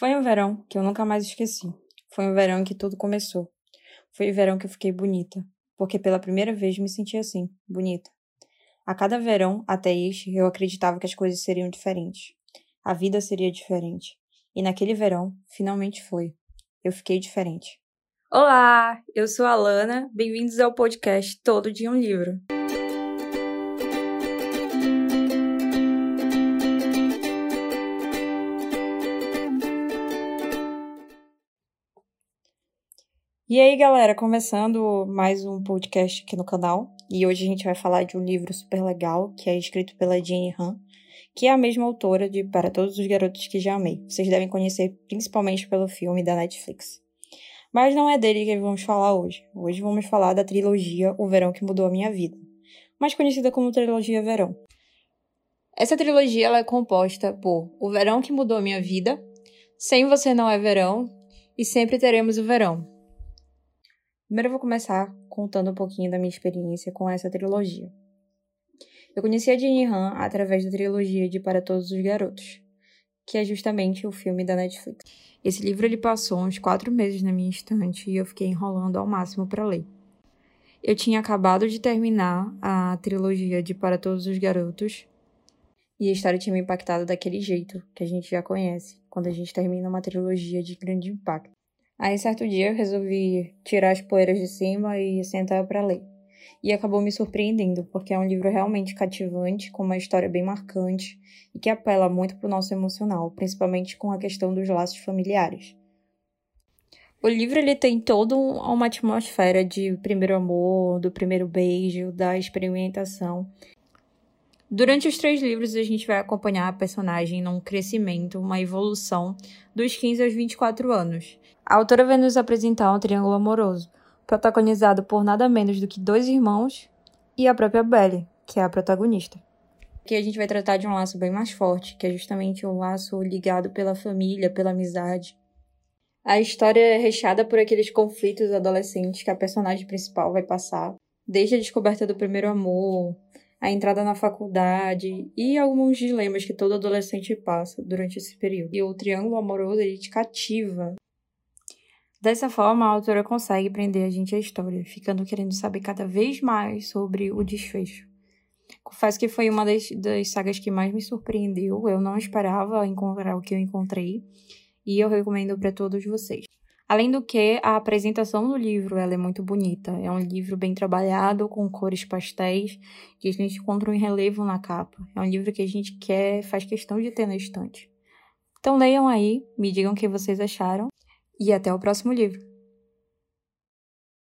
Foi um verão que eu nunca mais esqueci. Foi um verão em que tudo começou. Foi o verão que eu fiquei bonita, porque pela primeira vez me senti assim, bonita. A cada verão, até este, eu acreditava que as coisas seriam diferentes. A vida seria diferente. E naquele verão, finalmente foi. Eu fiquei diferente. Olá, eu sou a Lana. Bem-vindos ao podcast Todo Dia um Livro. E aí, galera, começando mais um podcast aqui no canal. E hoje a gente vai falar de um livro super legal, que é escrito pela Jane Han, que é a mesma autora de Para Todos os Garotos que Já Amei. Vocês devem conhecer principalmente pelo filme da Netflix. Mas não é dele que vamos falar hoje. Hoje vamos falar da trilogia O Verão que Mudou a Minha Vida, mais conhecida como trilogia Verão. Essa trilogia ela é composta por O Verão que Mudou a Minha Vida, Sem Você Não É Verão e Sempre Teremos o Verão. Primeiro eu vou começar contando um pouquinho da minha experiência com essa trilogia. Eu conheci a Jenny Han através da trilogia de Para Todos os Garotos, que é justamente o filme da Netflix. Esse livro ele passou uns quatro meses na minha estante e eu fiquei enrolando ao máximo para ler. Eu tinha acabado de terminar a trilogia de Para Todos os Garotos e a história tinha me impactado daquele jeito que a gente já conhece, quando a gente termina uma trilogia de grande impacto. Aí, certo dia, eu resolvi tirar as poeiras de cima e sentar para ler. E acabou me surpreendendo, porque é um livro realmente cativante, com uma história bem marcante e que apela muito para o nosso emocional, principalmente com a questão dos laços familiares. O livro ele tem toda uma atmosfera de primeiro amor, do primeiro beijo, da experimentação. Durante os três livros, a gente vai acompanhar a personagem num crescimento, uma evolução dos 15 aos 24 anos. A autora vai nos apresentar um triângulo amoroso, protagonizado por nada menos do que dois irmãos e a própria Belle, que é a protagonista. Aqui a gente vai tratar de um laço bem mais forte, que é justamente um laço ligado pela família, pela amizade. A história é recheada por aqueles conflitos adolescentes que a personagem principal vai passar, desde a descoberta do primeiro amor, a entrada na faculdade e alguns dilemas que todo adolescente passa durante esse período. E o triângulo amoroso ele te cativa Dessa forma, a autora consegue prender a gente à história, ficando querendo saber cada vez mais sobre o desfecho. Confesso que foi uma das, das sagas que mais me surpreendeu. Eu não esperava encontrar o que eu encontrei e eu recomendo para todos vocês. Além do que, a apresentação do livro ela é muito bonita. É um livro bem trabalhado, com cores pastéis, que a gente encontra um relevo na capa. É um livro que a gente quer, faz questão de ter na estante. Então leiam aí, me digam o que vocês acharam e até o próximo livro.